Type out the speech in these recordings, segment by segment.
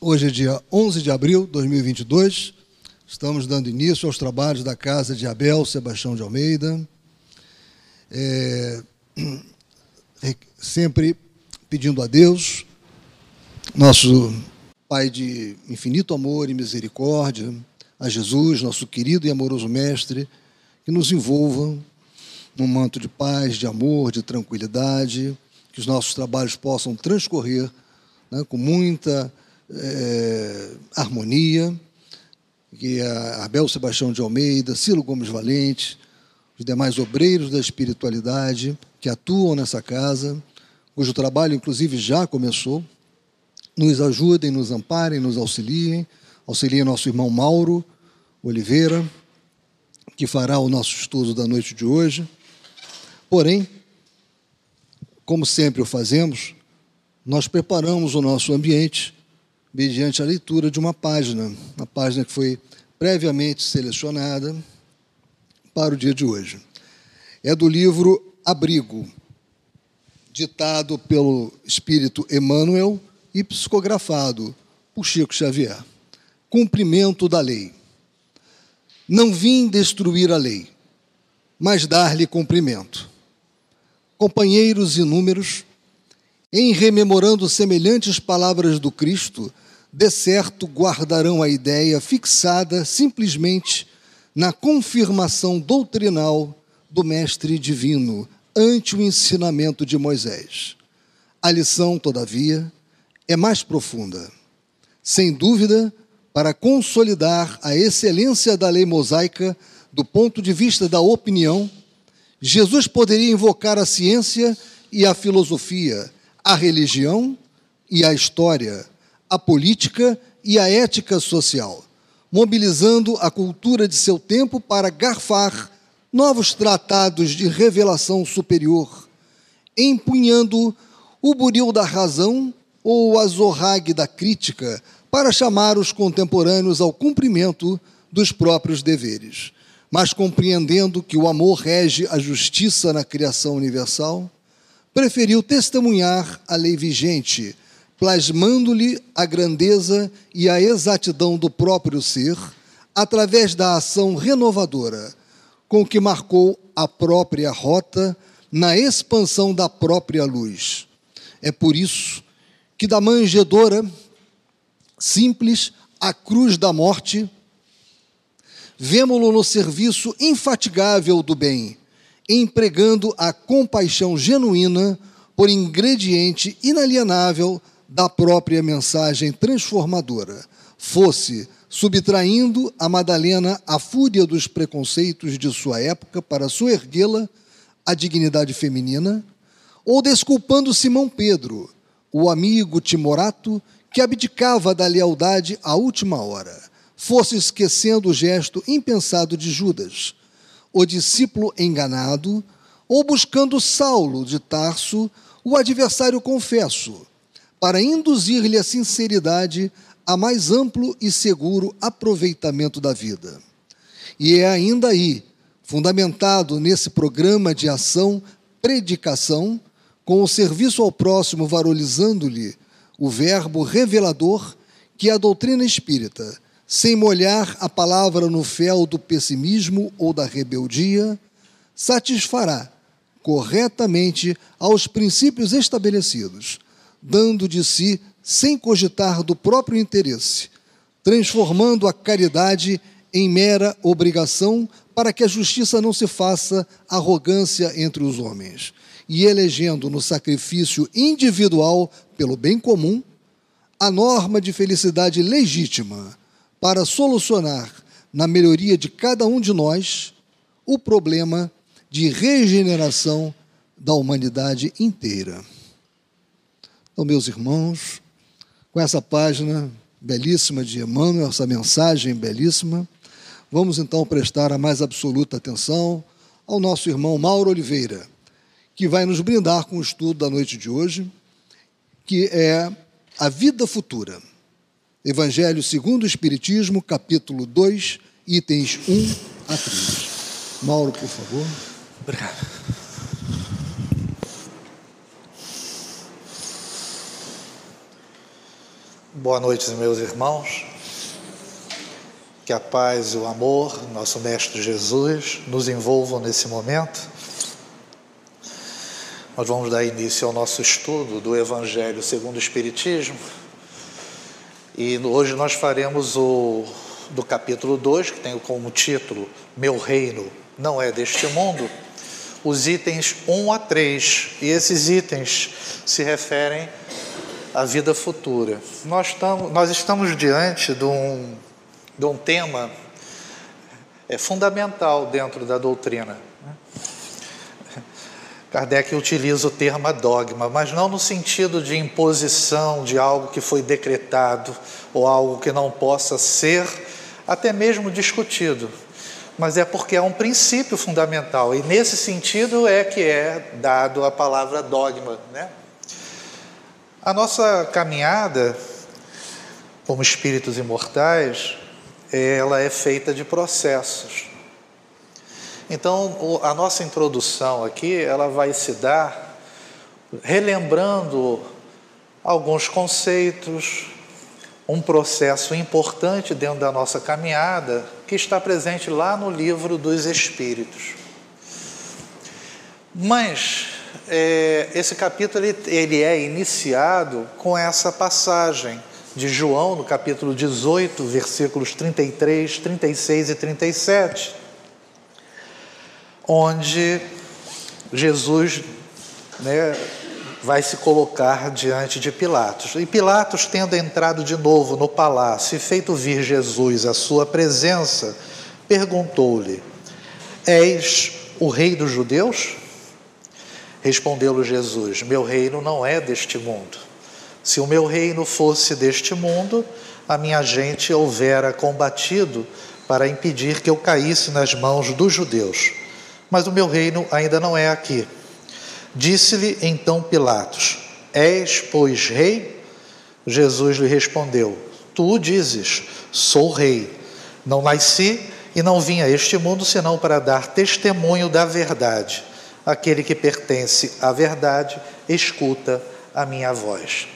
Hoje é dia 11 de abril de 2022. Estamos dando início aos trabalhos da casa de Abel Sebastião de Almeida. É, sempre pedindo a Deus, nosso Pai de infinito amor e misericórdia, a Jesus, nosso querido e amoroso Mestre, que nos envolva num manto de paz, de amor, de tranquilidade, que os nossos trabalhos possam transcorrer né, com muita é, harmonia, que a Abel Sebastião de Almeida, Cilo Gomes Valente, os demais obreiros da espiritualidade que atuam nessa casa, cujo trabalho, inclusive, já começou, nos ajudem, nos amparem, nos auxiliem, auxiliem nosso irmão Mauro Oliveira, que fará o nosso estudo da noite de hoje. Porém, como sempre o fazemos, nós preparamos o nosso ambiente mediante a leitura de uma página, uma página que foi previamente selecionada para o dia de hoje. É do livro Abrigo, ditado pelo espírito Emmanuel e psicografado por Chico Xavier. Cumprimento da lei. Não vim destruir a lei, mas dar-lhe cumprimento. Companheiros inúmeros, em rememorando semelhantes palavras do Cristo, de certo guardarão a ideia fixada simplesmente na confirmação doutrinal do Mestre Divino ante o ensinamento de Moisés. A lição, todavia, é mais profunda. Sem dúvida, para consolidar a excelência da lei mosaica do ponto de vista da opinião, Jesus poderia invocar a ciência e a filosofia, a religião e a história, a política e a ética social, mobilizando a cultura de seu tempo para garfar novos tratados de revelação superior, empunhando o buril da razão ou o azorrague da crítica para chamar os contemporâneos ao cumprimento dos próprios deveres, mas compreendendo que o amor rege a justiça na criação universal, preferiu testemunhar a lei vigente plasmando-lhe a grandeza e a exatidão do próprio ser, através da ação renovadora com que marcou a própria rota na expansão da própria luz. É por isso que da manjedora simples à cruz da morte, vemo-lo no serviço infatigável do bem, empregando a compaixão genuína por ingrediente inalienável da própria mensagem transformadora, fosse subtraindo a Madalena à fúria dos preconceitos de sua época para soerguê-la à dignidade feminina, ou desculpando Simão Pedro, o amigo timorato que abdicava da lealdade à última hora, fosse esquecendo o gesto impensado de Judas, o discípulo enganado, ou buscando Saulo de Tarso, o adversário confesso, para induzir-lhe a sinceridade a mais amplo e seguro aproveitamento da vida. E é ainda aí, fundamentado nesse programa de ação, predicação, com o serviço ao próximo varolizando-lhe o verbo revelador, que a doutrina espírita, sem molhar a palavra no fel do pessimismo ou da rebeldia, satisfará corretamente aos princípios estabelecidos dando de si sem cogitar do próprio interesse, transformando a caridade em mera obrigação para que a justiça não se faça arrogância entre os homens, e elegendo no sacrifício individual pelo bem comum a norma de felicidade legítima para solucionar na melhoria de cada um de nós o problema de regeneração da humanidade inteira. Então, meus irmãos, com essa página belíssima de Emmanuel, essa mensagem belíssima, vamos então prestar a mais absoluta atenção ao nosso irmão Mauro Oliveira, que vai nos brindar com o estudo da noite de hoje, que é a vida futura. Evangelho segundo o Espiritismo, capítulo 2, itens 1 a 3. Mauro, por favor. Obrigado. Boa noite, meus irmãos. Que a paz e o amor, nosso Mestre Jesus, nos envolvam nesse momento. Nós vamos dar início ao nosso estudo do Evangelho segundo o Espiritismo. E hoje nós faremos o do capítulo 2, que tem como título Meu Reino não é deste mundo, os itens 1 a 3. E esses itens se referem à vida futura. Nós estamos, nós estamos diante de um de um tema é fundamental dentro da doutrina. Kardec utiliza o termo dogma, mas não no sentido de imposição de algo que foi decretado ou algo que não possa ser até mesmo discutido, mas é porque é um princípio fundamental e nesse sentido é que é dado a palavra dogma, né? A nossa caminhada como espíritos imortais ela é feita de processos. Então, a nossa introdução aqui, ela vai se dar relembrando alguns conceitos, um processo importante dentro da nossa caminhada que está presente lá no livro dos Espíritos. Mas é, esse capítulo ele, é iniciado com essa passagem de João, no capítulo 18, versículos 33, 36 e 37, onde Jesus né, vai se colocar diante de Pilatos. E Pilatos, tendo entrado de novo no palácio e feito vir Jesus à sua presença, perguntou-lhe: És o rei dos judeus? Respondeu-lhe Jesus: Meu reino não é deste mundo. Se o meu reino fosse deste mundo, a minha gente houvera combatido para impedir que eu caísse nas mãos dos judeus. Mas o meu reino ainda não é aqui. Disse-lhe então Pilatos: És, pois, rei? Jesus lhe respondeu: Tu dizes, sou rei. Não nasci e não vim a este mundo senão para dar testemunho da verdade. Aquele que pertence à verdade escuta a minha voz.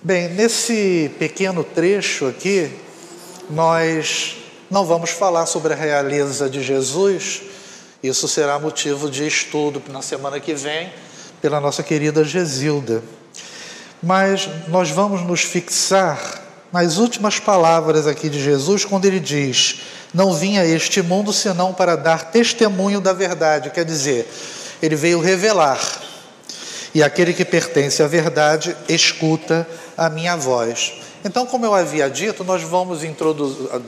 Bem, nesse pequeno trecho aqui, nós não vamos falar sobre a realeza de Jesus, isso será motivo de estudo na semana que vem pela nossa querida Gesilda. Mas nós vamos nos fixar nas últimas palavras aqui de Jesus, quando ele diz: Não vim a este mundo senão para dar testemunho da verdade, quer dizer, ele veio revelar e aquele que pertence à verdade escuta a minha voz. Então, como eu havia dito, nós vamos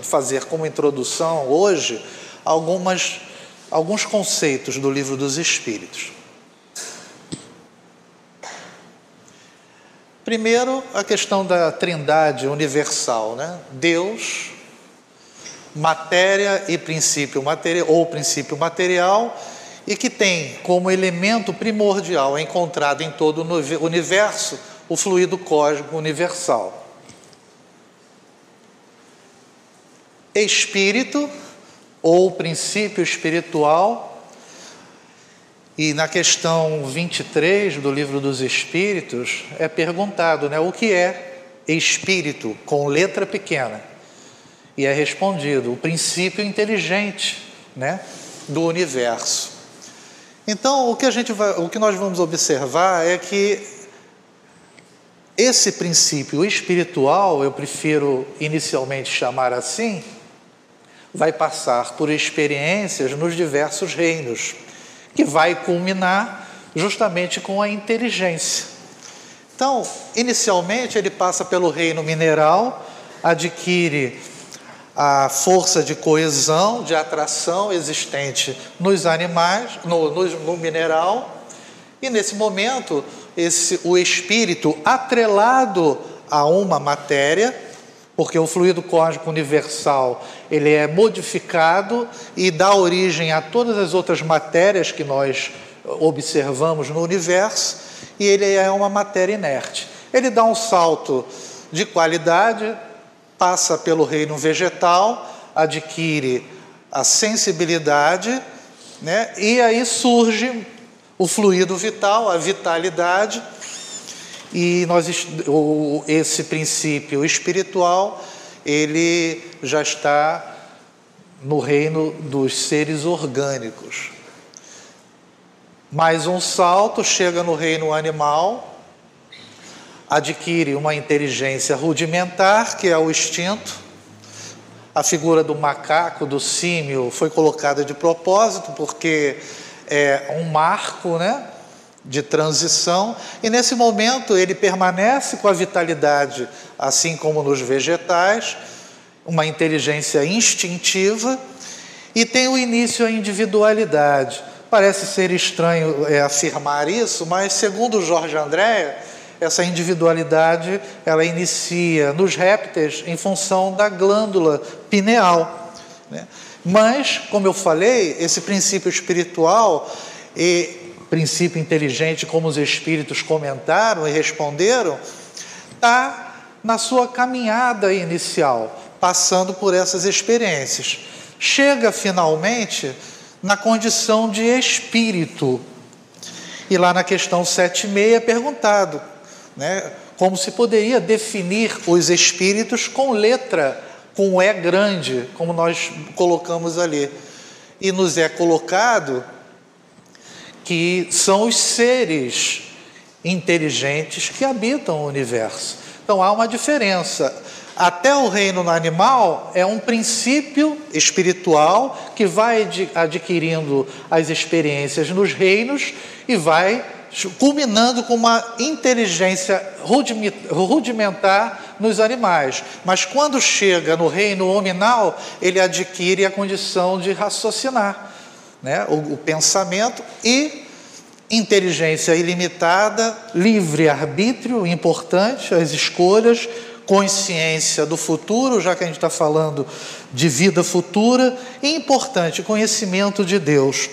fazer como introdução hoje algumas, alguns conceitos do livro dos Espíritos. Primeiro, a questão da trindade universal, né? Deus, matéria e princípio material, ou princípio material, e que tem como elemento primordial encontrado em todo o universo o fluido cósmico universal. Espírito ou princípio espiritual, e na questão 23 do livro dos Espíritos é perguntado, né, o que é espírito com letra pequena? E é respondido, o princípio inteligente, né, do universo. Então, o que, a gente vai, o que nós vamos observar é que esse princípio espiritual, eu prefiro inicialmente chamar assim, vai passar por experiências nos diversos reinos, que vai culminar justamente com a inteligência. Então, inicialmente, ele passa pelo reino mineral, adquire a força de coesão, de atração existente nos animais, no, no, no mineral, e nesse momento, esse, o espírito atrelado a uma matéria, porque o fluido cósmico universal ele é modificado e dá origem a todas as outras matérias que nós observamos no universo, e ele é uma matéria inerte. Ele dá um salto de qualidade, passa pelo reino vegetal, adquire a sensibilidade, né? e aí surge o fluido vital, a vitalidade, e nós, esse princípio espiritual, ele já está no reino dos seres orgânicos. Mais um salto, chega no reino animal, adquire uma inteligência rudimentar, que é o instinto. A figura do macaco, do símio, foi colocada de propósito, porque é um marco, né? de transição, e nesse momento ele permanece com a vitalidade, assim como nos vegetais, uma inteligência instintiva, e tem o início a individualidade. Parece ser estranho é, afirmar isso, mas segundo Jorge André, essa individualidade ela inicia nos répteis em função da glândula pineal. Né? Mas, como eu falei, esse princípio espiritual e princípio inteligente, como os espíritos comentaram e responderam, está na sua caminhada inicial, passando por essas experiências. Chega finalmente na condição de espírito. E lá na questão 7,6 é perguntado né, como se poderia definir os espíritos com letra, com E grande, como nós colocamos ali. E nos é colocado que são os seres inteligentes que habitam o universo. Então há uma diferença. Até o reino animal é um princípio espiritual que vai adquirindo as experiências nos reinos e vai culminando com uma inteligência rudimentar nos animais. Mas quando chega no reino hominal, ele adquire a condição de raciocinar né? o, o pensamento e inteligência ilimitada, livre arbítrio, importante, as escolhas, consciência do futuro, já que a gente está falando de vida futura, e importante, conhecimento de Deus.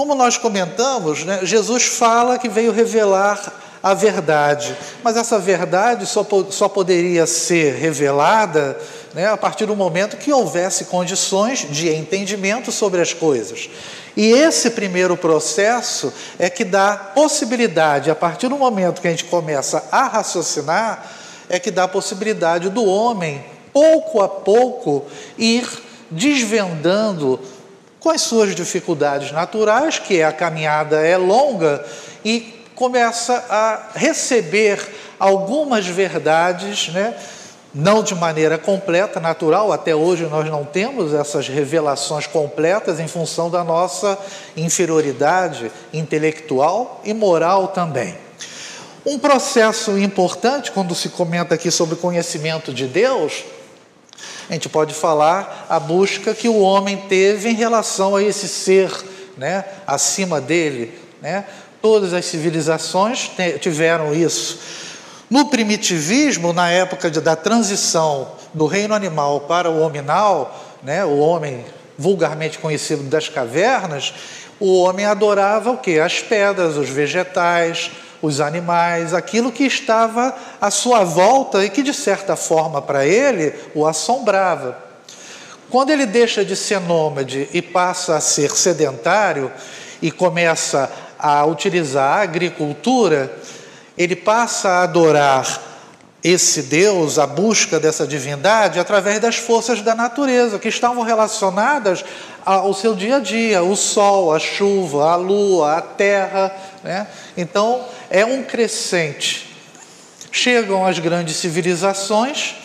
Como nós comentamos, né, Jesus fala que veio revelar a verdade, mas essa verdade só, só poderia ser revelada né, a partir do momento que houvesse condições de entendimento sobre as coisas. E esse primeiro processo é que dá possibilidade, a partir do momento que a gente começa a raciocinar, é que dá possibilidade do homem, pouco a pouco, ir desvendando com as suas dificuldades naturais, que a caminhada é longa, e começa a receber algumas verdades, né? não de maneira completa, natural, até hoje nós não temos essas revelações completas em função da nossa inferioridade intelectual e moral também. Um processo importante, quando se comenta aqui sobre conhecimento de Deus, a gente pode falar a busca que o homem teve em relação a esse ser né, acima dele. Né? Todas as civilizações tiveram isso no primitivismo, na época de, da transição do reino animal para o hominal, né, o homem vulgarmente conhecido das cavernas, o homem adorava o que? As pedras, os vegetais, os animais, aquilo que estava à sua volta e que de certa forma para ele o assombrava. Quando ele deixa de ser nômade e passa a ser sedentário e começa a utilizar a agricultura, ele passa a adorar esse Deus, a busca dessa divindade, através das forças da natureza, que estavam relacionadas ao seu dia a dia, o sol, a chuva, a lua, a terra. Né? Então, é um crescente. Chegam as grandes civilizações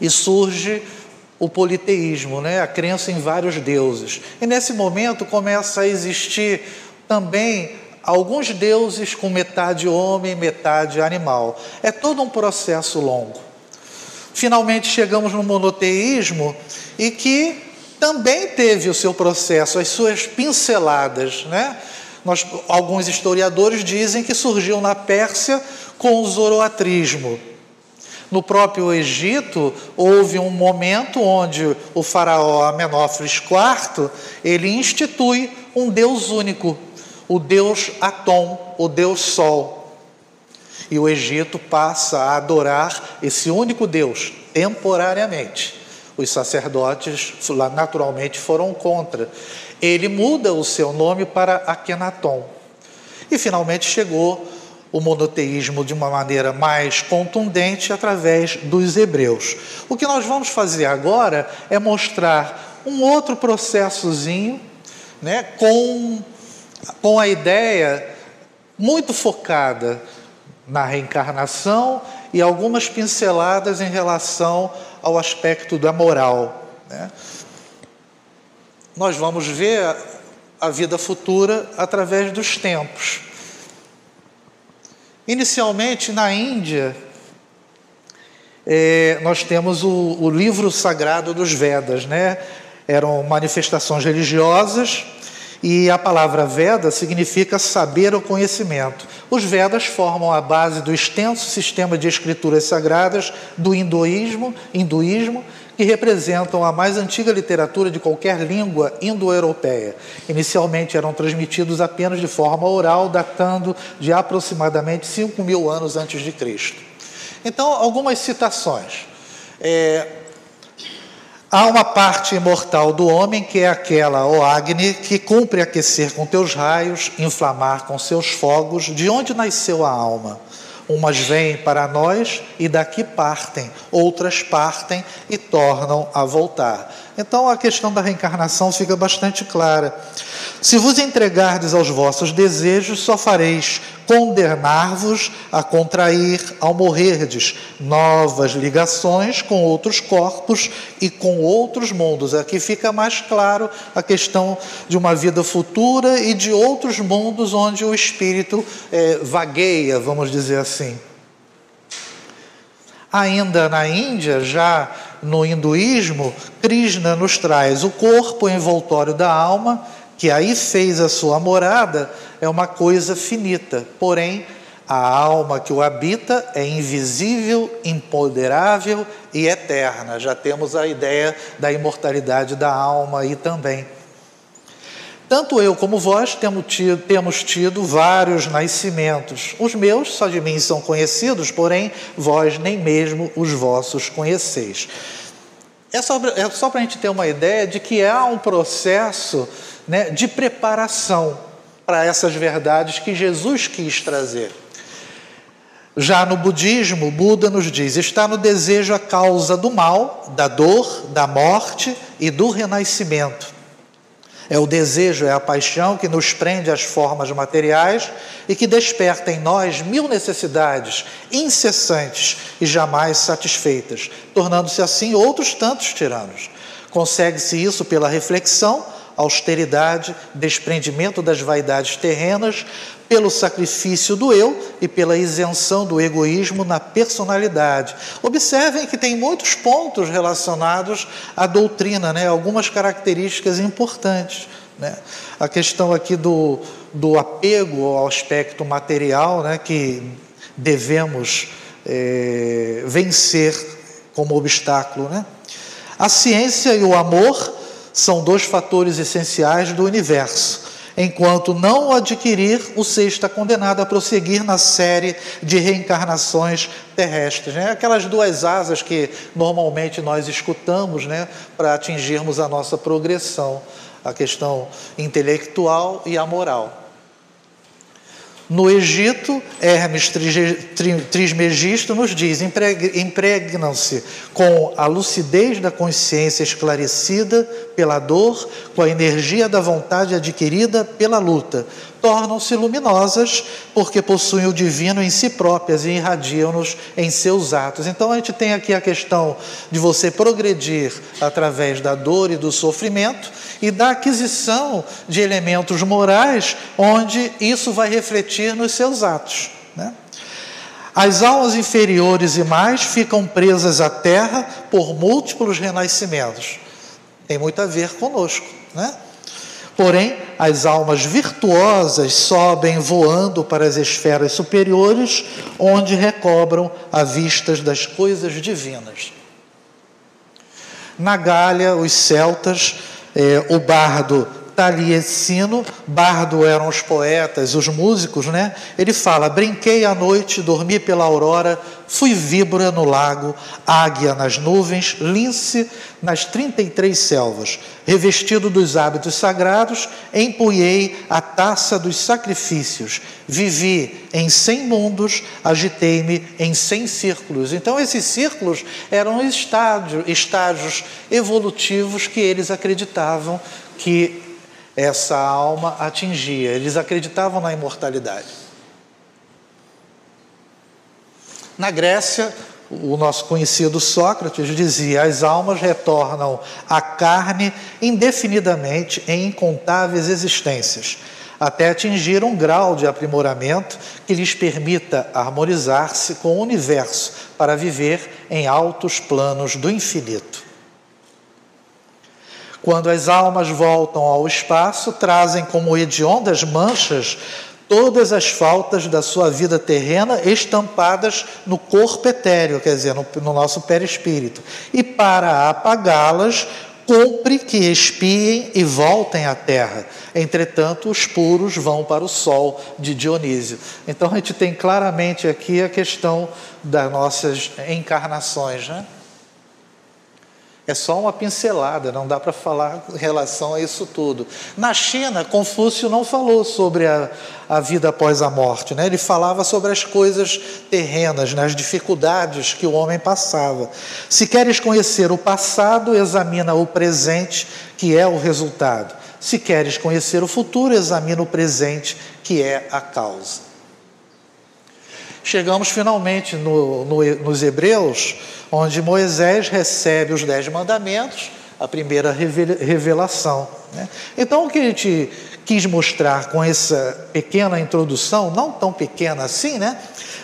e surge o politeísmo, né? a crença em vários deuses. E nesse momento começa a existir também alguns deuses com metade homem, metade animal. É todo um processo longo. Finalmente chegamos no monoteísmo e que também teve o seu processo, as suas pinceladas, né? Nós, alguns historiadores dizem que surgiu na Pérsia com o zoroatrismo. No próprio Egito, houve um momento onde o faraó Amenófis IV, ele institui um deus único, o deus Atom, o deus Sol. E o Egito passa a adorar esse único Deus, temporariamente. Os sacerdotes, naturalmente, foram contra. Ele muda o seu nome para Akenaton. E finalmente chegou o monoteísmo de uma maneira mais contundente através dos hebreus. O que nós vamos fazer agora é mostrar um outro processozinho, né, com, com a ideia muito focada na reencarnação e algumas pinceladas em relação ao aspecto da moral. Né? Nós vamos ver a vida futura através dos tempos. Inicialmente, na Índia, é, nós temos o, o, livro sagrado dos Vedas, né? Eram manifestações religiosas e a palavra Veda significa saber ou conhecimento. Os Vedas formam a base do extenso sistema de escrituras sagradas do hinduísmo, hinduísmo que representam a mais antiga literatura de qualquer língua indo-europeia. Inicialmente eram transmitidos apenas de forma oral, datando de aproximadamente 5 mil anos antes de Cristo. Então, algumas citações. É, há uma parte imortal do homem que é aquela, ó Agni, que cumpre aquecer com teus raios, inflamar com seus fogos, de onde nasceu a alma. Umas vêm para nós e daqui partem, outras partem e tornam a voltar. Então a questão da reencarnação fica bastante clara. Se vos entregardes aos vossos desejos, só fareis condenar-vos a contrair, ao morrerdes, novas ligações com outros corpos e com outros mundos. Aqui fica mais claro a questão de uma vida futura e de outros mundos onde o espírito é, vagueia, vamos dizer assim. Ainda na Índia, já no hinduísmo, Krishna nos traz o corpo envoltório da alma, que aí fez a sua morada, é uma coisa finita, porém a alma que o habita é invisível, imponderável e eterna. Já temos a ideia da imortalidade da alma aí também. Tanto eu como vós temos tido, temos tido, vários nascimentos. Os meus só de mim são conhecidos, porém vós nem mesmo os vossos conheceis. É só, é só para a gente ter uma ideia de que há um processo né, de preparação para essas verdades que Jesus quis trazer. Já no budismo, Buda nos diz: está no desejo a causa do mal, da dor, da morte e do renascimento. É o desejo, é a paixão que nos prende às formas materiais e que desperta em nós mil necessidades incessantes e jamais satisfeitas, tornando-se assim outros tantos tiranos. Consegue-se isso pela reflexão, austeridade, desprendimento das vaidades terrenas, pelo sacrifício do eu e pela isenção do egoísmo na personalidade. Observem que tem muitos pontos relacionados à doutrina, né? algumas características importantes. Né? A questão aqui do, do apego ao aspecto material, né? que devemos é, vencer como obstáculo. Né? A ciência e o amor são dois fatores essenciais do universo. Enquanto não o adquirir, o ser está condenado a prosseguir na série de reencarnações terrestres. Né? Aquelas duas asas que normalmente nós escutamos né, para atingirmos a nossa progressão, a questão intelectual e a moral. No Egito, Hermes Trismegisto nos diz: impregnam-se com a lucidez da consciência esclarecida pela dor, com a energia da vontade adquirida pela luta. Tornam-se luminosas porque possuem o divino em si próprias e irradiam-nos em seus atos. Então a gente tem aqui a questão de você progredir através da dor e do sofrimento e da aquisição de elementos morais, onde isso vai refletir nos seus atos. Né? As almas inferiores e mais ficam presas à terra por múltiplos renascimentos. Tem muito a ver conosco, né? Porém, as almas virtuosas sobem voando para as esferas superiores, onde recobram a vistas das coisas divinas. Na Gália, os celtas é, o bardo Taliesino, bardo eram os poetas, os músicos, né? Ele fala: Brinquei à noite, dormi pela aurora, fui víbora no lago, águia nas nuvens, lince nas trinta e três selvas. Revestido dos hábitos sagrados, empunhei a taça dos sacrifícios. Vivi em cem mundos, agitei-me em cem círculos. Então, esses círculos eram estágios, estágios evolutivos que eles acreditavam que essa alma atingia. Eles acreditavam na imortalidade. Na Grécia, o nosso conhecido Sócrates dizia: as almas retornam à carne indefinidamente em incontáveis existências, até atingir um grau de aprimoramento que lhes permita harmonizar-se com o universo para viver em altos planos do infinito. Quando as almas voltam ao espaço, trazem como hediondas manchas todas as faltas da sua vida terrena estampadas no corpo etéreo, quer dizer, no, no nosso perispírito. E para apagá-las, cumpre que expiem e voltem à terra. Entretanto, os puros vão para o sol de Dionísio. Então a gente tem claramente aqui a questão das nossas encarnações, né? É só uma pincelada, não dá para falar em relação a isso tudo. Na China, Confúcio não falou sobre a, a vida após a morte, né? ele falava sobre as coisas terrenas, né? as dificuldades que o homem passava. Se queres conhecer o passado, examina o presente, que é o resultado. Se queres conhecer o futuro, examina o presente, que é a causa. Chegamos finalmente no, no, nos Hebreus, onde Moisés recebe os Dez Mandamentos, a primeira revelação. Né? Então, o que a gente quis mostrar com essa pequena introdução, não tão pequena assim, né?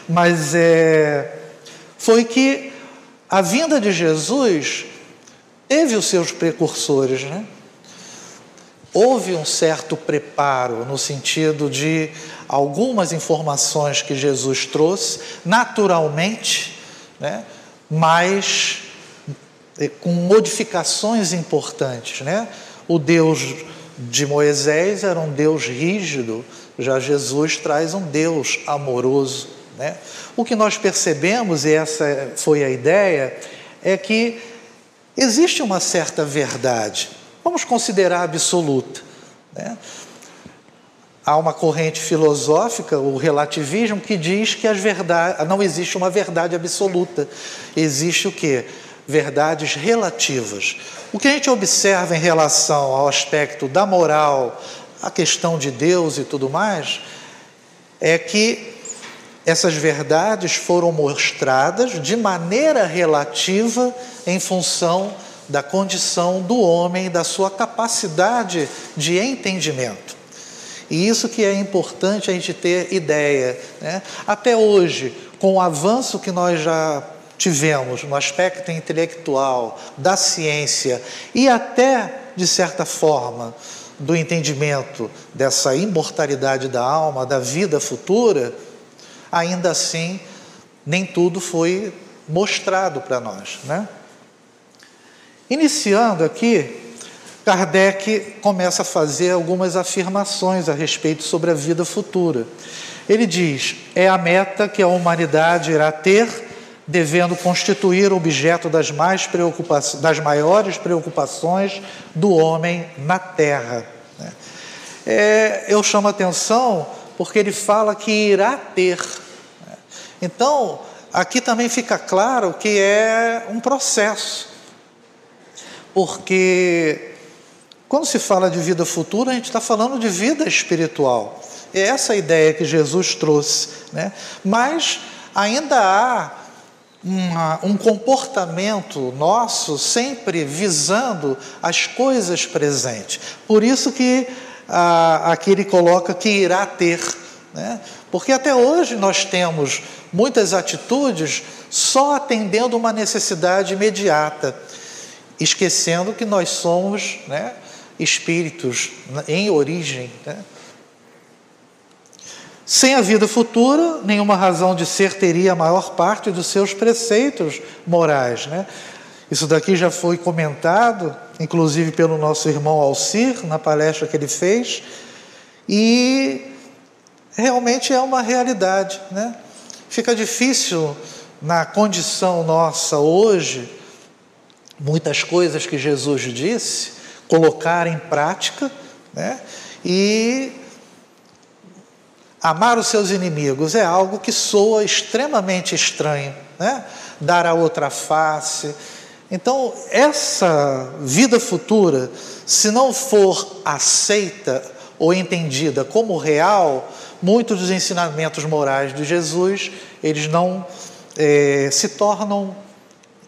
mas é, foi que a vinda de Jesus teve os seus precursores. Né? Houve um certo preparo no sentido de algumas informações que Jesus trouxe, naturalmente, né, mas eh, com modificações importantes. Né? O Deus de Moisés era um Deus rígido, já Jesus traz um Deus amoroso. Né? O que nós percebemos, e essa foi a ideia, é que existe uma certa verdade, vamos considerar absoluta. Né? Há uma corrente filosófica, o relativismo, que diz que as não existe uma verdade absoluta. Existe o que? Verdades relativas. O que a gente observa em relação ao aspecto da moral, a questão de Deus e tudo mais, é que essas verdades foram mostradas de maneira relativa em função da condição do homem, da sua capacidade de entendimento. E isso que é importante a gente ter ideia. Né? Até hoje, com o avanço que nós já tivemos no aspecto intelectual, da ciência e até, de certa forma, do entendimento dessa imortalidade da alma, da vida futura, ainda assim, nem tudo foi mostrado para nós. Né? Iniciando aqui, Kardec começa a fazer algumas afirmações a respeito sobre a vida futura. Ele diz: é a meta que a humanidade irá ter, devendo constituir objeto das, mais das maiores preocupações do homem na Terra. É, eu chamo a atenção porque ele fala que irá ter. Então, aqui também fica claro que é um processo, porque quando se fala de vida futura, a gente está falando de vida espiritual. É essa a ideia que Jesus trouxe. Né? Mas ainda há uma, um comportamento nosso sempre visando as coisas presentes. Por isso que a, aqui ele coloca que irá ter. Né? Porque até hoje nós temos muitas atitudes só atendendo uma necessidade imediata, esquecendo que nós somos né, espíritos em origem. Né? Sem a vida futura, nenhuma razão de ser teria a maior parte dos seus preceitos morais. Né? Isso daqui já foi comentado, inclusive pelo nosso irmão Alcir, na palestra que ele fez, e realmente é uma realidade. Né? Fica difícil na condição nossa hoje, muitas coisas que Jesus disse, colocar em prática, né? E amar os seus inimigos é algo que soa extremamente estranho, né? Dar a outra face. Então, essa vida futura, se não for aceita ou entendida como real, muitos dos ensinamentos morais de Jesus, eles não é, se tornam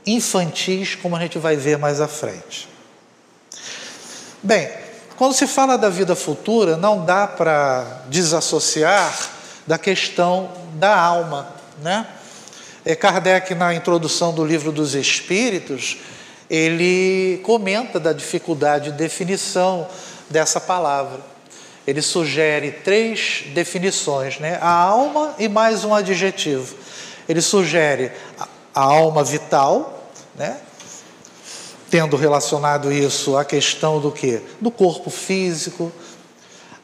infantis, como a gente vai ver mais à frente. Bem, quando se fala da vida futura, não dá para desassociar da questão da alma, né? É, Kardec, na introdução do livro dos Espíritos, ele comenta da dificuldade de definição dessa palavra. Ele sugere três definições, né? A alma e mais um adjetivo. Ele sugere a alma vital, né? Tendo relacionado isso à questão do que? Do corpo físico,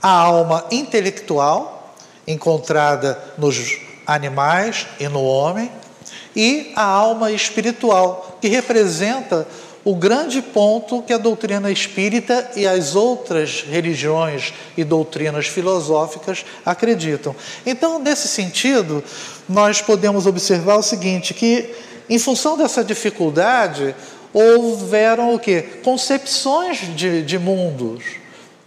a alma intelectual, encontrada nos animais e no homem, e a alma espiritual, que representa o grande ponto que a doutrina espírita e as outras religiões e doutrinas filosóficas acreditam. Então, nesse sentido, nós podemos observar o seguinte, que em função dessa dificuldade, houveram o que? Concepções de, de mundos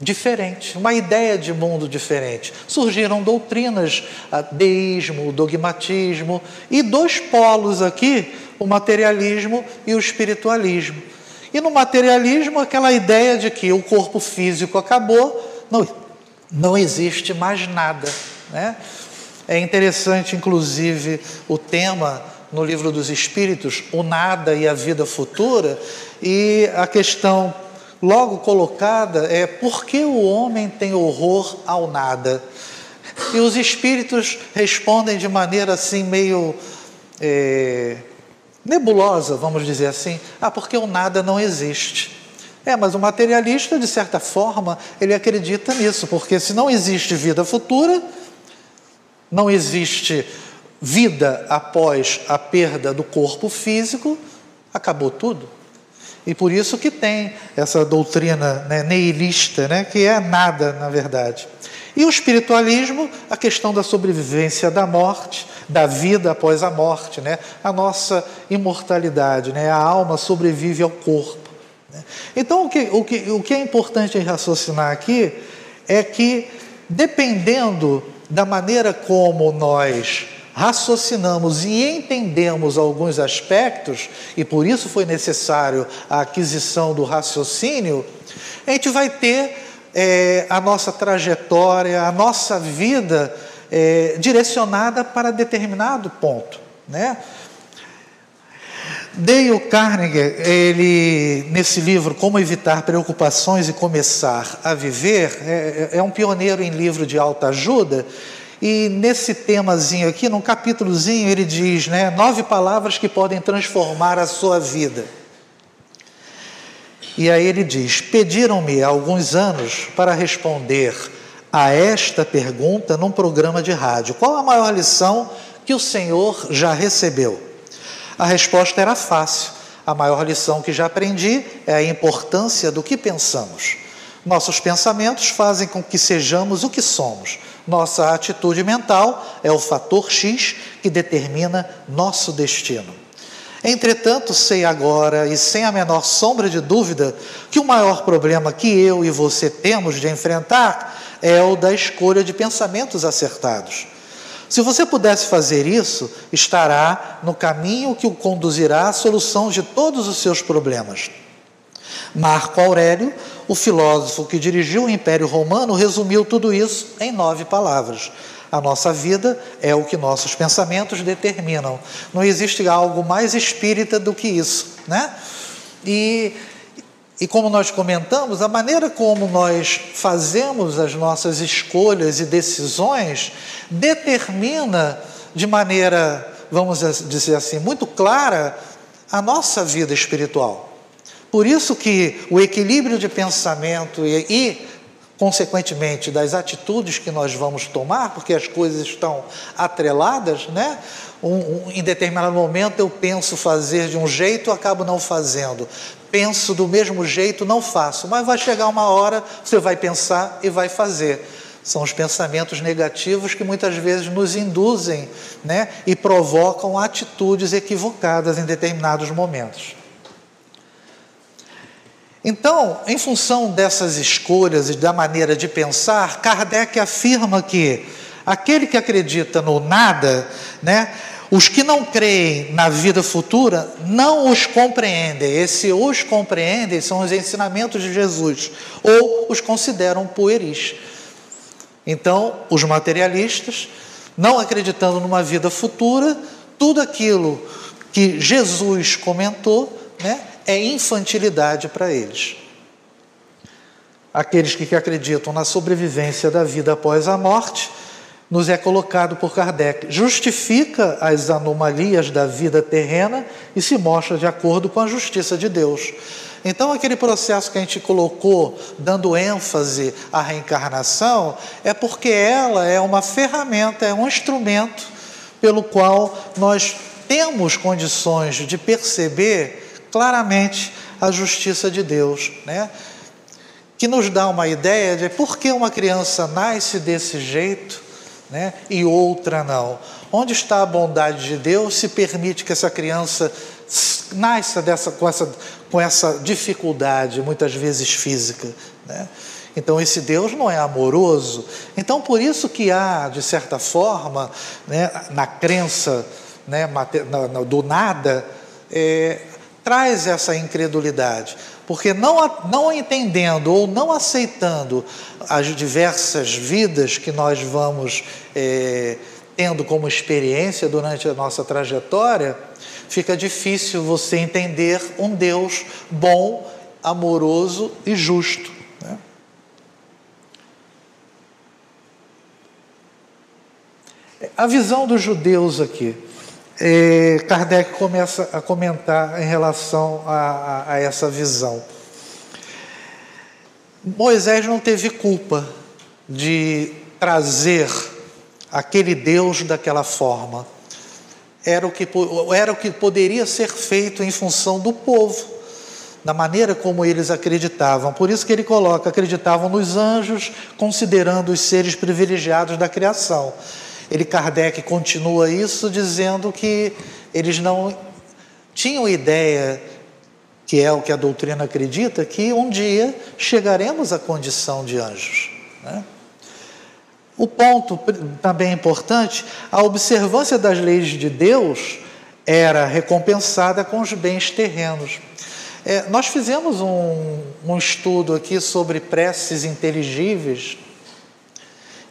diferentes, uma ideia de mundo diferente. Surgiram doutrinas, deísmo, dogmatismo, e dois polos aqui, o materialismo e o espiritualismo. E no materialismo, aquela ideia de que o corpo físico acabou, não, não existe mais nada. Né? É interessante, inclusive, o tema no livro dos Espíritos, o nada e a vida futura, e a questão logo colocada é por que o homem tem horror ao nada? E os Espíritos respondem de maneira assim meio é, nebulosa, vamos dizer assim, ah, porque o nada não existe. É, mas o materialista, de certa forma, ele acredita nisso, porque se não existe vida futura, não existe vida após a perda do corpo físico, acabou tudo. E por isso que tem essa doutrina né, nihilista, né, que é nada, na verdade. E o espiritualismo, a questão da sobrevivência da morte, da vida após a morte, né, a nossa imortalidade, né, a alma sobrevive ao corpo. Né. Então, o que, o, que, o que é importante raciocinar aqui é que, dependendo da maneira como nós raciocinamos e entendemos alguns aspectos, e por isso foi necessário a aquisição do raciocínio, a gente vai ter é, a nossa trajetória, a nossa vida é, direcionada para determinado ponto. Né? Dale Carnegie, ele, nesse livro Como Evitar Preocupações e Começar a Viver, é, é um pioneiro em livro de alta ajuda, e nesse temazinho aqui, num capítulozinho, ele diz, né, nove palavras que podem transformar a sua vida. E aí ele diz: Pediram-me há alguns anos para responder a esta pergunta num programa de rádio: Qual a maior lição que o Senhor já recebeu? A resposta era fácil. A maior lição que já aprendi é a importância do que pensamos. Nossos pensamentos fazem com que sejamos o que somos. Nossa atitude mental é o fator X que determina nosso destino. Entretanto, sei agora e sem a menor sombra de dúvida que o maior problema que eu e você temos de enfrentar é o da escolha de pensamentos acertados. Se você pudesse fazer isso, estará no caminho que o conduzirá à solução de todos os seus problemas. Marco Aurélio, o filósofo que dirigiu o Império Romano, resumiu tudo isso em nove palavras. A nossa vida é o que nossos pensamentos determinam. Não existe algo mais espírita do que isso, né? E, e como nós comentamos, a maneira como nós fazemos as nossas escolhas e decisões determina de maneira, vamos dizer assim, muito clara a nossa vida espiritual. Por isso que o equilíbrio de pensamento e, e consequentemente das atitudes que nós vamos tomar, porque as coisas estão atreladas, né? Um, um, em determinado momento eu penso fazer de um jeito, acabo não fazendo. Penso do mesmo jeito, não faço. Mas vai chegar uma hora, você vai pensar e vai fazer. São os pensamentos negativos que muitas vezes nos induzem né, e provocam atitudes equivocadas em determinados momentos. Então, em função dessas escolhas e da maneira de pensar, Kardec afirma que aquele que acredita no nada, né, os que não creem na vida futura não os compreendem. Esse os compreendem são os ensinamentos de Jesus, ou os consideram pueris. Então, os materialistas, não acreditando numa vida futura, tudo aquilo que Jesus comentou, né, é infantilidade para eles. Aqueles que acreditam na sobrevivência da vida após a morte, nos é colocado por Kardec, justifica as anomalias da vida terrena e se mostra de acordo com a justiça de Deus. Então, aquele processo que a gente colocou, dando ênfase à reencarnação, é porque ela é uma ferramenta, é um instrumento pelo qual nós temos condições de perceber claramente a justiça de Deus, né? que nos dá uma ideia de por que uma criança nasce desse jeito né? e outra não. Onde está a bondade de Deus se permite que essa criança nasça dessa, com, essa, com essa dificuldade, muitas vezes física? Né? Então esse Deus não é amoroso. Então por isso que há, de certa forma, né, na crença né, do nada, é, traz essa incredulidade, porque não, não entendendo ou não aceitando as diversas vidas que nós vamos é, tendo como experiência durante a nossa trajetória, fica difícil você entender um Deus bom, amoroso e justo. Né? A visão dos judeus aqui é, Kardec começa a comentar em relação a, a, a essa visão. Moisés não teve culpa de trazer aquele Deus daquela forma. Era o, que, era o que poderia ser feito em função do povo, da maneira como eles acreditavam. Por isso que ele coloca: acreditavam nos anjos, considerando os seres privilegiados da criação. Ele, Kardec, continua isso dizendo que eles não tinham ideia, que é o que a doutrina acredita, que um dia chegaremos à condição de anjos. Né? O ponto também importante, a observância das leis de Deus era recompensada com os bens terrenos. É, nós fizemos um, um estudo aqui sobre preces inteligíveis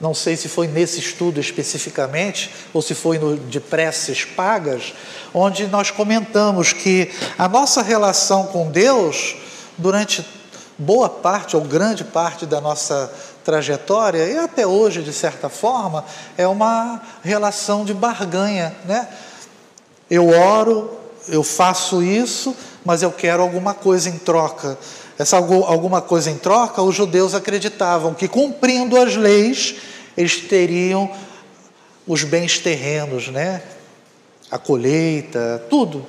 não sei se foi nesse estudo especificamente ou se foi no de preces pagas, onde nós comentamos que a nossa relação com Deus, durante boa parte ou grande parte da nossa trajetória, e até hoje, de certa forma, é uma relação de barganha. Né? Eu oro, eu faço isso, mas eu quero alguma coisa em troca. Essa alguma coisa em troca, os judeus acreditavam que cumprindo as leis, eles teriam os bens terrenos, né? A colheita, tudo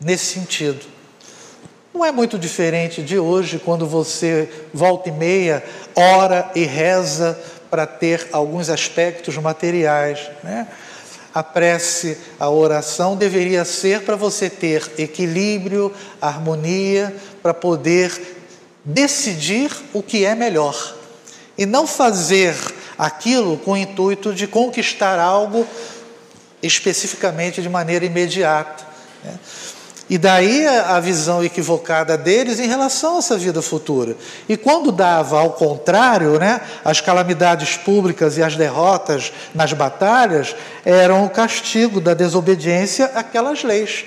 nesse sentido. Não é muito diferente de hoje, quando você volta e meia, ora e reza para ter alguns aspectos materiais, né? A prece, a oração deveria ser para você ter equilíbrio, harmonia, para poder decidir o que é melhor e não fazer aquilo com o intuito de conquistar algo especificamente de maneira imediata. Né? E daí a visão equivocada deles em relação a essa vida futura. E quando dava ao contrário, né, as calamidades públicas e as derrotas nas batalhas eram o castigo da desobediência àquelas leis.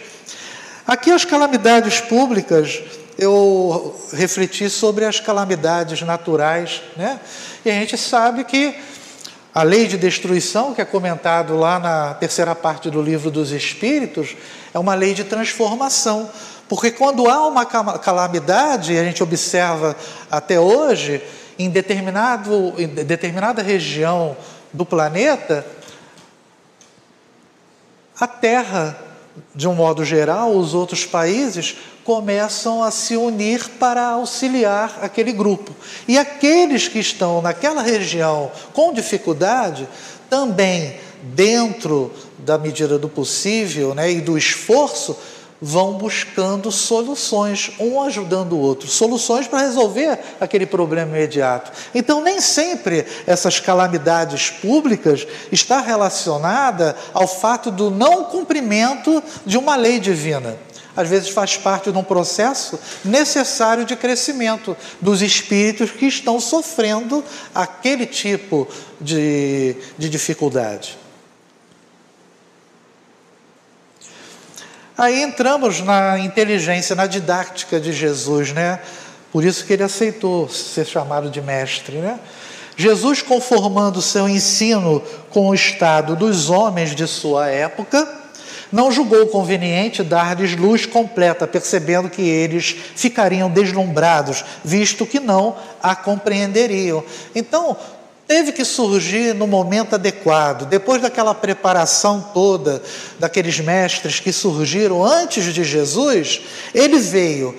Aqui as calamidades públicas, eu refleti sobre as calamidades naturais, né? E a gente sabe que a lei de destruição, que é comentado lá na terceira parte do livro dos Espíritos, é uma lei de transformação. Porque quando há uma calamidade, e a gente observa até hoje, em, determinado, em determinada região do planeta, a Terra, de um modo geral, os outros países começam a se unir para auxiliar aquele grupo. E aqueles que estão naquela região com dificuldade, também dentro da medida do possível né, e do esforço, vão buscando soluções, um ajudando o outro, soluções para resolver aquele problema imediato. Então, nem sempre essas calamidades públicas está relacionada ao fato do não cumprimento de uma lei divina. Às vezes faz parte de um processo necessário de crescimento dos espíritos que estão sofrendo aquele tipo de, de dificuldade. Aí entramos na inteligência, na didática de Jesus, né? Por isso que ele aceitou ser chamado de mestre, né? Jesus, conformando seu ensino com o estado dos homens de sua época, não julgou conveniente dar-lhes luz completa, percebendo que eles ficariam deslumbrados, visto que não a compreenderiam. Então, teve que surgir no momento adequado, depois daquela preparação toda daqueles mestres que surgiram antes de Jesus, ele veio,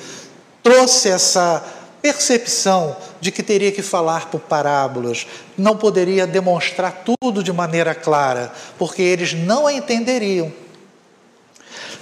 trouxe essa percepção de que teria que falar por parábolas, não poderia demonstrar tudo de maneira clara, porque eles não entenderiam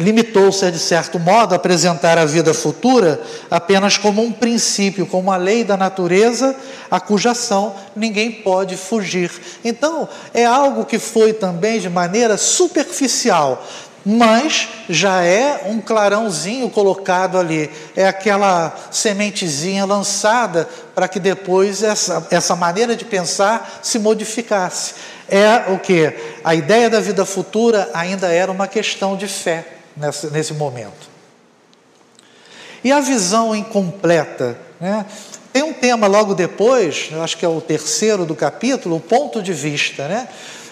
limitou-se de certo modo, a apresentar a vida futura apenas como um princípio, como uma lei da natureza, a cuja ação ninguém pode fugir. Então, é algo que foi também de maneira superficial, mas já é um clarãozinho colocado ali, é aquela sementezinha lançada para que depois essa, essa maneira de pensar se modificasse. É o que? A ideia da vida futura ainda era uma questão de fé nesse, nesse momento. E a visão incompleta, né? Tem um tema logo depois, acho que é o terceiro do capítulo, o ponto de vista, né?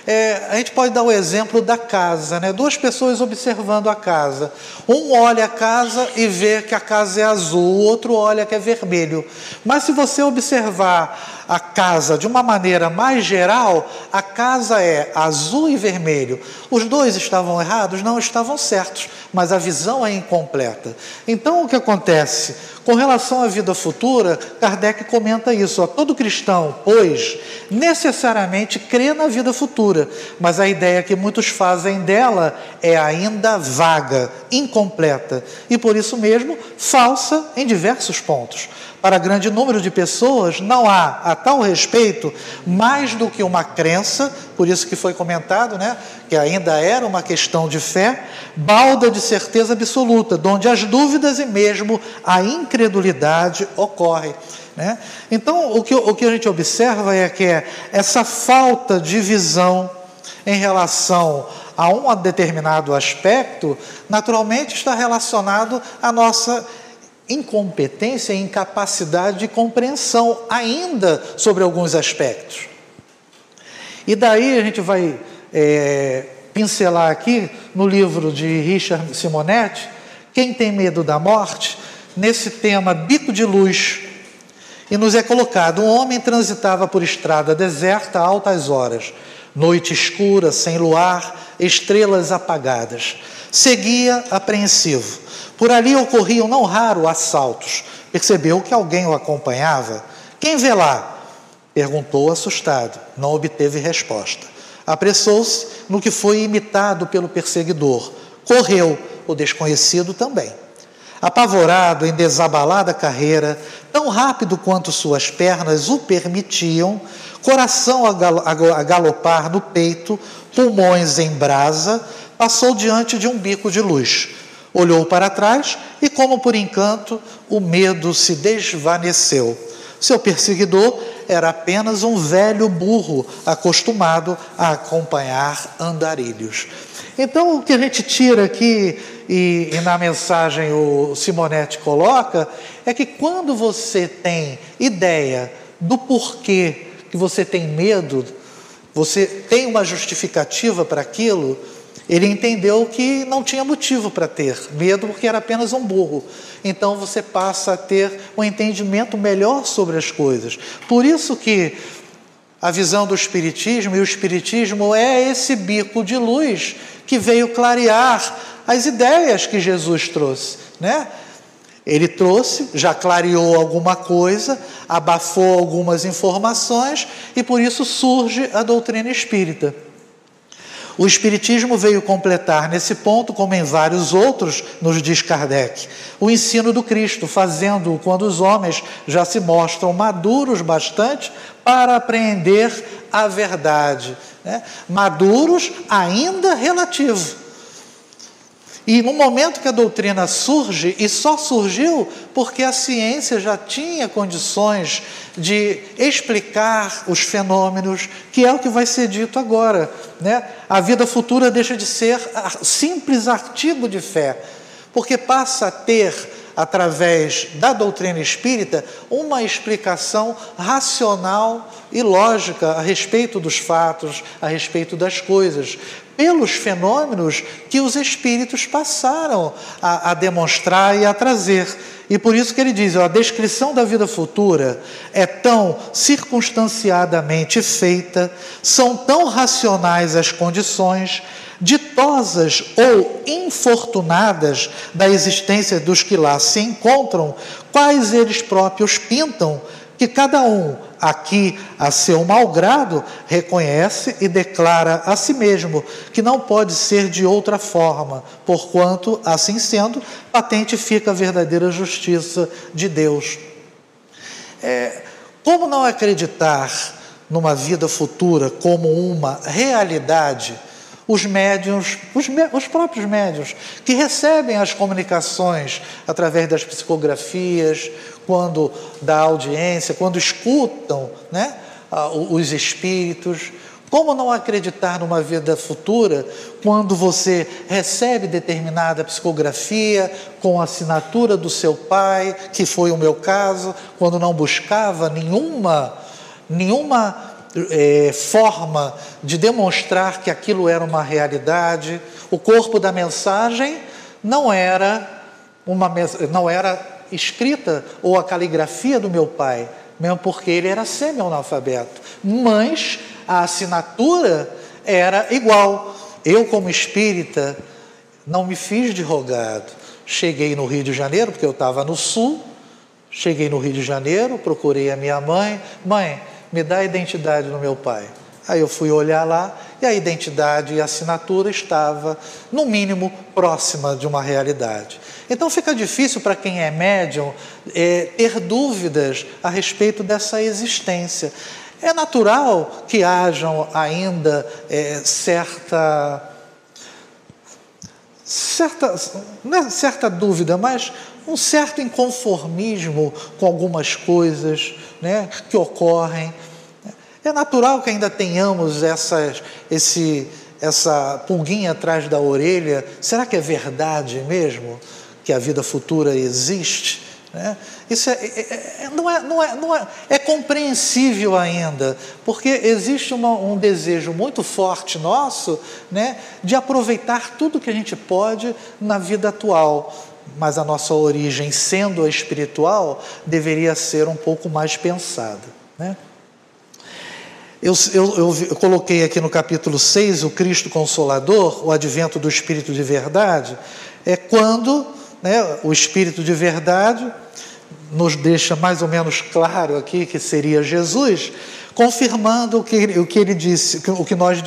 É, a gente pode dar o exemplo da casa, né? Duas pessoas observando a casa. Um olha a casa e vê que a casa é azul, o outro olha que é vermelho. Mas se você observar a casa de uma maneira mais geral, a casa é azul e vermelho. Os dois estavam errados? Não estavam certos, mas a visão é incompleta. Então o que acontece? Com relação à vida futura, Kardec comenta isso. Todo cristão, pois, necessariamente crê na vida futura, mas a ideia que muitos fazem dela é ainda vaga, incompleta e por isso mesmo falsa em diversos pontos para grande número de pessoas, não há, a tal respeito, mais do que uma crença, por isso que foi comentado, né, que ainda era uma questão de fé, balda de certeza absoluta, onde as dúvidas e mesmo a incredulidade ocorrem. Né? Então, o que, o que a gente observa é que é essa falta de visão em relação a um determinado aspecto, naturalmente está relacionado à nossa incompetência e incapacidade de compreensão ainda sobre alguns aspectos. E daí a gente vai é, pincelar aqui no livro de Richard Simonetti, Quem tem medo da morte, nesse tema bico de luz. E nos é colocado: um homem transitava por estrada deserta a altas horas, noite escura, sem luar, estrelas apagadas. Seguia apreensivo por ali ocorriam não raro assaltos. Percebeu que alguém o acompanhava. Quem vê lá? Perguntou assustado. Não obteve resposta. Apressou-se no que foi imitado pelo perseguidor. Correu, o desconhecido também. Apavorado em desabalada carreira, tão rápido quanto suas pernas o permitiam, coração a galopar no peito, pulmões em brasa, passou diante de um bico de luz olhou para trás e, como por encanto, o medo se desvaneceu. Seu perseguidor era apenas um velho burro acostumado a acompanhar andarilhos. Então, o que a gente tira aqui, e, e na mensagem o Simonetti coloca, é que quando você tem ideia do porquê que você tem medo, você tem uma justificativa para aquilo, Ele entendeu que não tinha motivo para ter medo, porque era apenas um burro. Então você passa a ter um entendimento melhor sobre as coisas. Por isso que a visão do Espiritismo, e o Espiritismo é esse bico de luz que veio clarear as ideias que Jesus trouxe, né? Ele trouxe, já clareou alguma coisa, abafou algumas informações e por isso surge a doutrina espírita. O Espiritismo veio completar nesse ponto, como em vários outros, nos diz Kardec, o ensino do Cristo, fazendo-o quando os homens já se mostram maduros bastante para apreender a verdade. Né? Maduros ainda relativo e no momento que a doutrina surge, e só surgiu porque a ciência já tinha condições de explicar os fenômenos, que é o que vai ser dito agora. Né? A vida futura deixa de ser simples artigo de fé, porque passa a ter através da doutrina espírita, uma explicação racional e lógica a respeito dos fatos, a respeito das coisas, pelos fenômenos que os espíritos passaram a, a demonstrar e a trazer. E por isso que ele diz: ó, a descrição da vida futura é tão circunstanciadamente feita, são tão racionais as condições, ditosas ou infortunadas da existência dos que lá se encontram, quais eles próprios pintam, que cada um, aqui a seu malgrado, reconhece e declara a si mesmo que não pode ser de outra forma, porquanto, assim sendo, patente fica a verdadeira justiça de Deus. É, como não acreditar numa vida futura como uma realidade? Os médiums, os, os, próprios médiums, que recebem as comunicações através das psicografias, quando da audiência, quando escutam né, os espíritos. Como não acreditar numa vida futura quando você recebe determinada psicografia com a assinatura do seu pai, que foi o meu caso, quando não buscava nenhuma, nenhuma é, forma de demonstrar que aquilo era uma realidade. O corpo da mensagem não era uma não era escrita ou a caligrafia do meu pai, mesmo porque ele era semi-analfabeto, mas a assinatura era igual. Eu, como espírita, não me fiz de rogado. Cheguei no Rio de Janeiro, porque eu estava no sul, cheguei no Rio de Janeiro, procurei a minha mãe, mãe, me dá a identidade do meu pai. Aí eu fui olhar lá e a identidade e a assinatura estava, no mínimo, próxima de uma realidade. Então fica difícil para quem é médium é, ter dúvidas a respeito dessa existência. É natural que hajam ainda é, certa, certa, não é certa dúvida, mas um certo inconformismo com algumas coisas né, que ocorrem. É natural que ainda tenhamos essas, esse, essa pulguinha atrás da orelha. Será que é verdade mesmo que a vida futura existe? Né? Isso é, é, é, não é, não é, não é, é compreensível ainda, porque existe uma, um desejo muito forte nosso né, de aproveitar tudo que a gente pode na vida atual mas a nossa origem, sendo a espiritual, deveria ser um pouco mais pensada. Né? Eu, eu, eu, eu, coloquei aqui no capítulo 6 o Cristo Consolador, o advento do Espírito de Verdade, é quando né, o Espírito de Verdade nos deixa mais ou menos claro aqui que seria Jesus, confirmando o que, o que ele disse, o que nós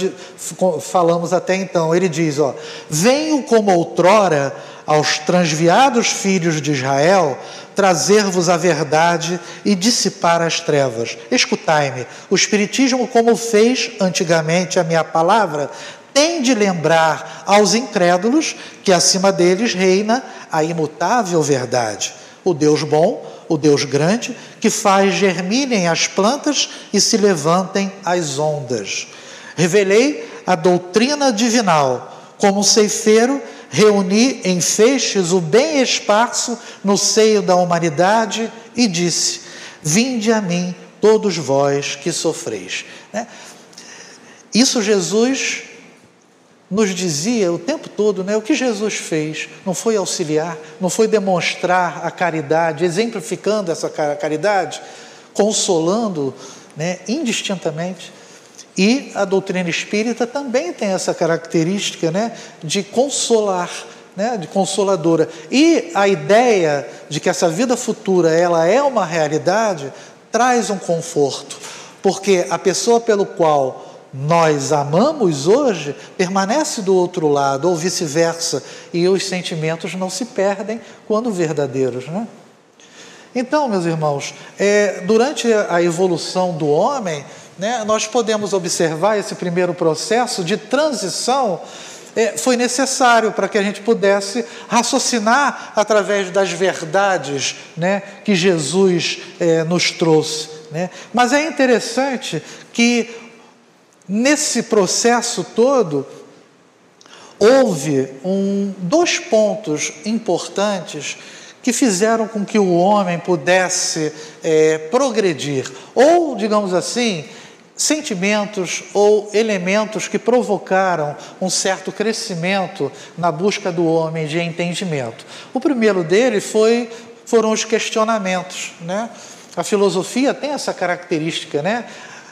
falamos até então. Ele diz: ó, venho como outrora aos transviados filhos de Israel trazer-vos a verdade e dissipar as trevas. Escutai-me, o Espiritismo, como fez antigamente a minha palavra, tem de lembrar aos incrédulos que acima deles reina a imutável verdade. O Deus bom, o Deus grande, que faz germinem as plantas e se levantem as ondas. Revelei a doutrina divinal como ceifeiro reuni em feixes o bem esparso no seio da humanidade e disse: Vinde a mim, todos vós que sofreis. Né? Isso Jesus nos dizia o tempo todo né, o que Jesus fez. Não foi auxiliar, não foi demonstrar a caridade, exemplificando essa caridade, consolando né, indistintamente. E a doutrina espírita também tem essa característica né, de consolar, né, de consoladora. E a ideia de que essa vida futura ela é uma realidade traz um conforto, porque a pessoa pelo qual nós amamos hoje permanece do outro lado, ou vice-versa, e os sentimentos não se perdem quando verdadeiros. Né? Então, meus irmãos, é, durante a evolução do homem, né, nós podemos observar esse primeiro processo de transição. É, foi necessário para que a gente pudesse raciocinar através das verdades né, que Jesus é, nos trouxe. Né? Mas é interessante que Nesse processo todo, houve um, dois pontos importantes que fizeram com que o homem pudesse é, progredir, ou, digamos assim, sentimentos ou elementos que provocaram um certo crescimento na busca do homem de entendimento. O primeiro dele foi, foram os questionamentos. Né? A filosofia tem essa característica, né?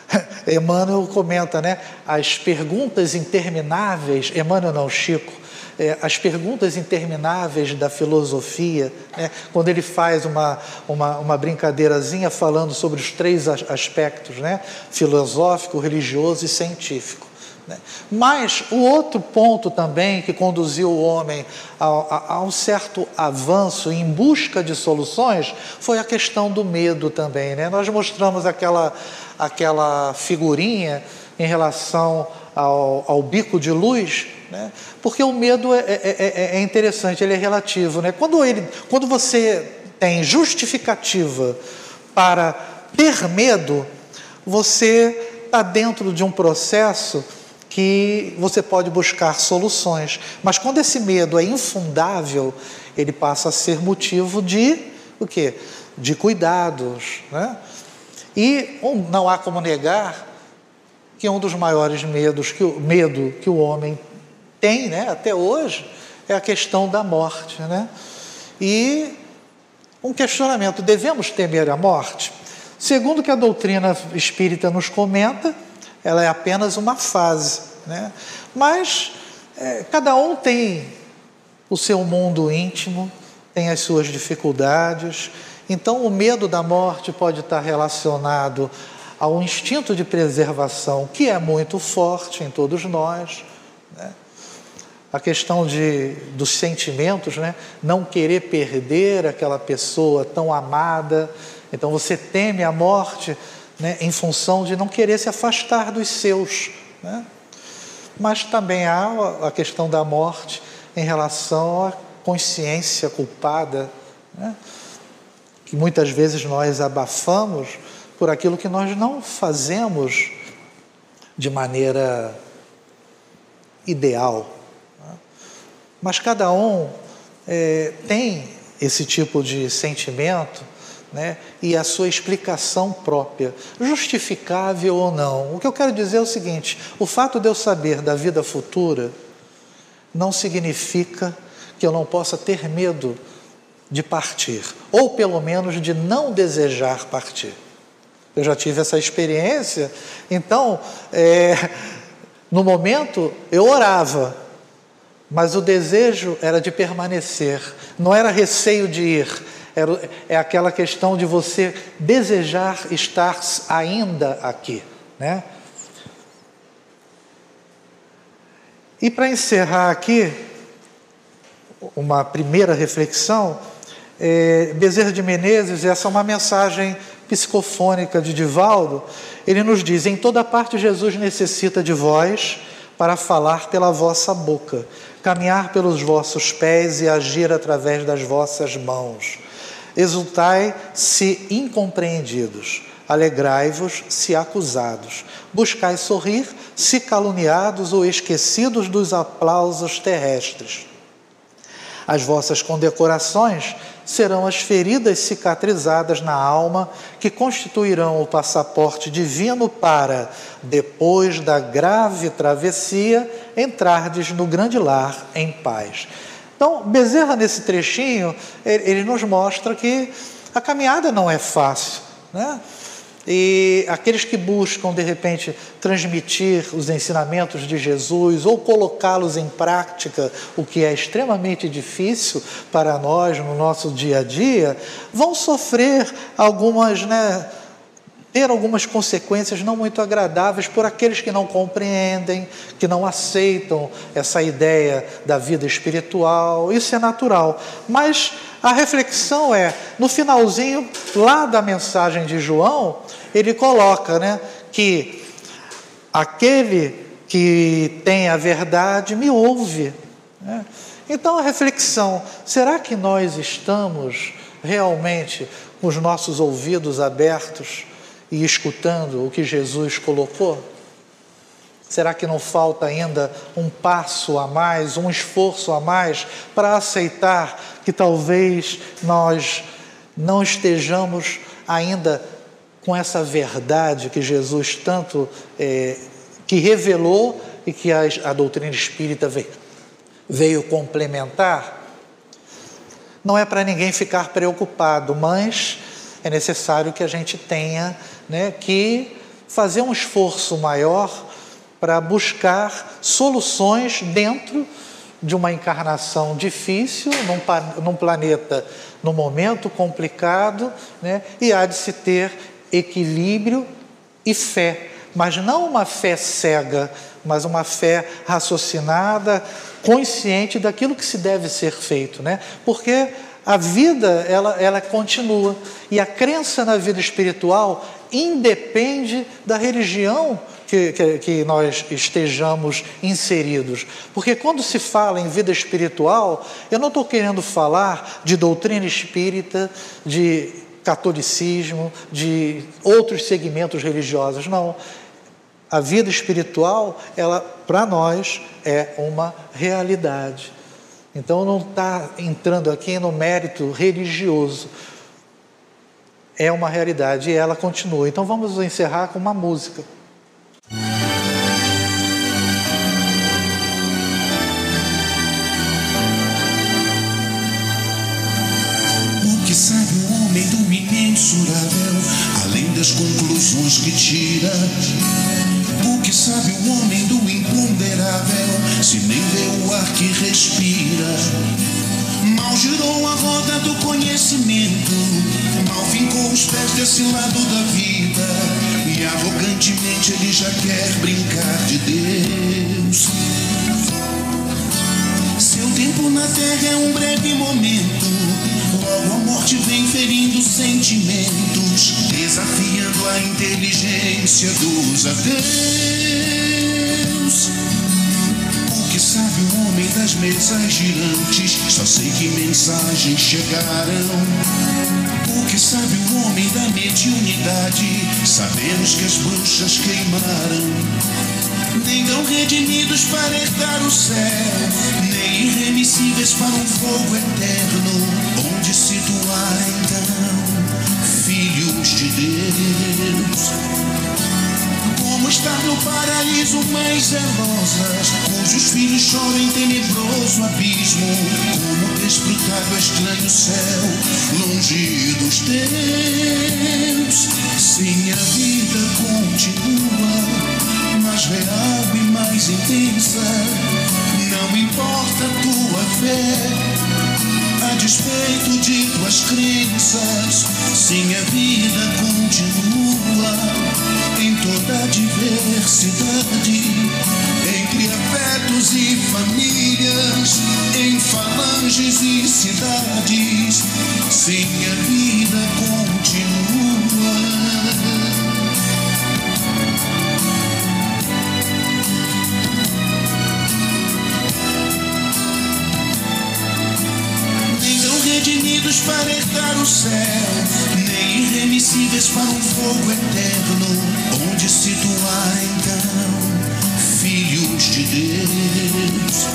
Emmanuel comenta, né? As perguntas intermináveis, Emmanuel não, Chico, é, as perguntas intermináveis da filosofia, né? quando ele faz uma, uma, uma brincadeirazinha falando sobre os três aspectos, né? filosófico, religioso e científico. Né? Mas o outro ponto também que conduziu o homem a, a, a, um certo avanço em busca de soluções foi a questão do medo também. Né? Nós mostramos aquela, aquela figurinha em relação ao, ao bico de luz, né? porque o medo é, é, é, é interessante, ele é relativo. Né? Quando, ele, quando você tem justificativa para ter medo, você está dentro de um processo que você pode buscar soluções. Mas quando esse medo é infundável, ele passa a ser motivo de o quê? De cuidados, né? E um, não há como negar que um dos maiores medos que o medo que o homem tem, né, até hoje, é a questão da morte, né? E um questionamento: devemos temer a morte? Segundo que a doutrina espírita nos comenta, ela é apenas uma fase. Né? Mas é, cada um tem o seu mundo íntimo, tem as suas dificuldades. Então, o medo da morte pode estar relacionado ao instinto de preservação, que é muito forte em todos nós. Né? A questão de, dos sentimentos, né? não querer perder aquela pessoa tão amada. Então, você teme a morte né, em função de não querer se afastar dos seus. Né? Mas também há a questão da morte em relação à consciência culpada, né? Que muitas vezes nós abafamos por aquilo que nós não fazemos de maneira ideal. Né? Mas cada um é, tem esse tipo de sentimento né, e a sua explicação própria, justificável ou não. O que eu quero dizer é o seguinte: o fato de eu saber da vida futura não significa que eu não possa ter medo de partir, ou pelo menos de não desejar partir. Eu já tive essa experiência, então, é, no momento eu orava, mas o desejo era de permanecer, não era receio de ir, é aquela questão de você desejar estar ainda aqui, né? E para encerrar aqui, uma primeira reflexão, é, Bezerra de Menezes, essa é uma mensagem psicofônica de Divaldo, ele nos diz: em toda parte Jesus necessita de vós para falar pela vossa boca, caminhar pelos vossos pés e agir através das vossas mãos. Exultai se incompreendidos, alegrai-vos se acusados, buscai sorrir se caluniados ou esquecidos dos aplausos terrestres. As vossas condecorações serão as feridas cicatrizadas na alma que constituirão o passaporte divino para, depois da grave travessia, entrardes no grande lar em paz. Então, Bezerra, nesse trechinho, ele nos mostra que a caminhada não é fácil, né? E aqueles que buscam, de repente, transmitir os ensinamentos de Jesus ou colocá-los em prática, o que é extremamente difícil para nós no nosso dia a dia, vão sofrer algumas, né, ter algumas consequências não muito agradáveis por aqueles que não compreendem, que não aceitam essa ideia da vida espiritual. Isso é natural. Mas a reflexão é, no finalzinho lá da mensagem de João, ele coloca né, que aquele que tem a verdade me ouve. Né? Então a reflexão: será que nós estamos realmente com os nossos ouvidos abertos e escutando o que Jesus colocou? Será que não falta ainda um passo a mais, um esforço a mais para aceitar que talvez nós não estejamos ainda com essa verdade que Jesus tanto é, que revelou e que a, a doutrina espírita veio, veio complementar? Não é para ninguém ficar preocupado, mas é necessário que a gente tenha né, que fazer um esforço maior para buscar soluções dentro de uma encarnação difícil, num, num planeta, num momento complicado, né? e há de se ter equilíbrio e fé, mas não uma fé cega, mas uma fé raciocinada, consciente daquilo que se deve ser feito, né? Porque a vida ela, ela continua e a crença na vida espiritual independe da religião que, que, que, nós estejamos inseridos. Porque quando se fala em vida espiritual, eu não estou querendo falar de doutrina espírita, de catolicismo, de outros segmentos religiosos, não. A vida espiritual, ela para nós é uma realidade. Então não está entrando aqui no mérito religioso. É uma realidade e ela continua. Então vamos encerrar com uma música. Além das conclusões que tira. O que sabe o homem do imponderável, se nem vê o ar que respira? Mal girou a roda do conhecimento, mal fincou os pés desse lado da vida, e arrogantemente ele já quer brincar de Deus. Tempo na terra é um breve momento Logo a morte vem ferindo sentimentos, desafiando a inteligência dos ateus. O que sabe o homem das mesas girantes? Só sei que mensagens chegaram. O que sabe o homem da mediunidade? Sabemos que as bruxas queimaram nem tão redimidos para herdar o céu, nem irremissíveis para um fogo eterno, onde situar então filhos de Deus. Como estar no paraíso mães zelosas, cujos filhos choram em tenebroso abismo, como desfrutar do estranho céu, longe dos teus. Sim, a vida continua mais real e mais intensa. Não importa a tua fé, a despeito de tuas crenças, sim, a vida continua em toda a diversidade. Entre afetos e famílias, em falanges e cidades, sim, a vida continua. Para herdar o céu, nem irremissíveis para um fogo eterno, onde situar então filhos de Deus.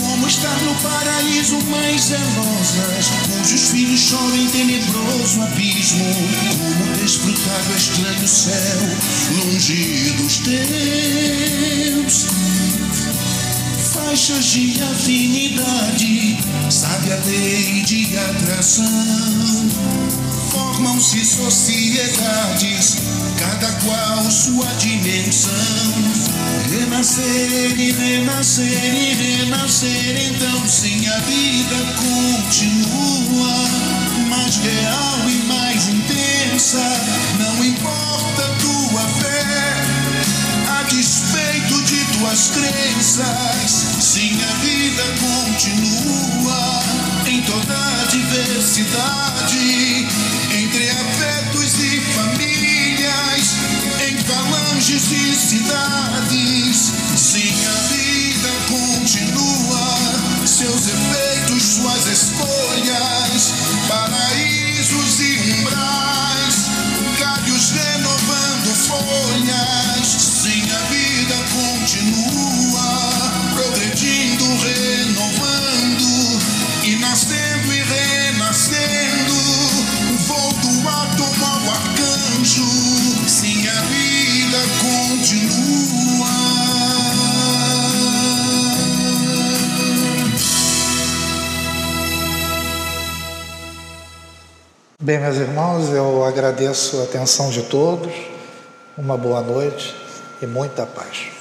como estar no paraíso mais zelosas, cujos filhos choram em tenebroso abismo, como desfrutar do estranho céu, longe dos teus. Faixas de afinidade, sabe a lei de atração. Formam-se sociedades, cada qual sua dimensão Renascer e renascer e renascer, então sim a vida continua, mais real e mais intensa. Não importa tuas crenças, sim a vida continua em toda a diversidade, entre afetos e famílias, em falanges e cidades. Sim, a vida continua, seus efeitos, Bem, meus irmãos, eu agradeço a atenção de todos, uma boa noite e muita paz.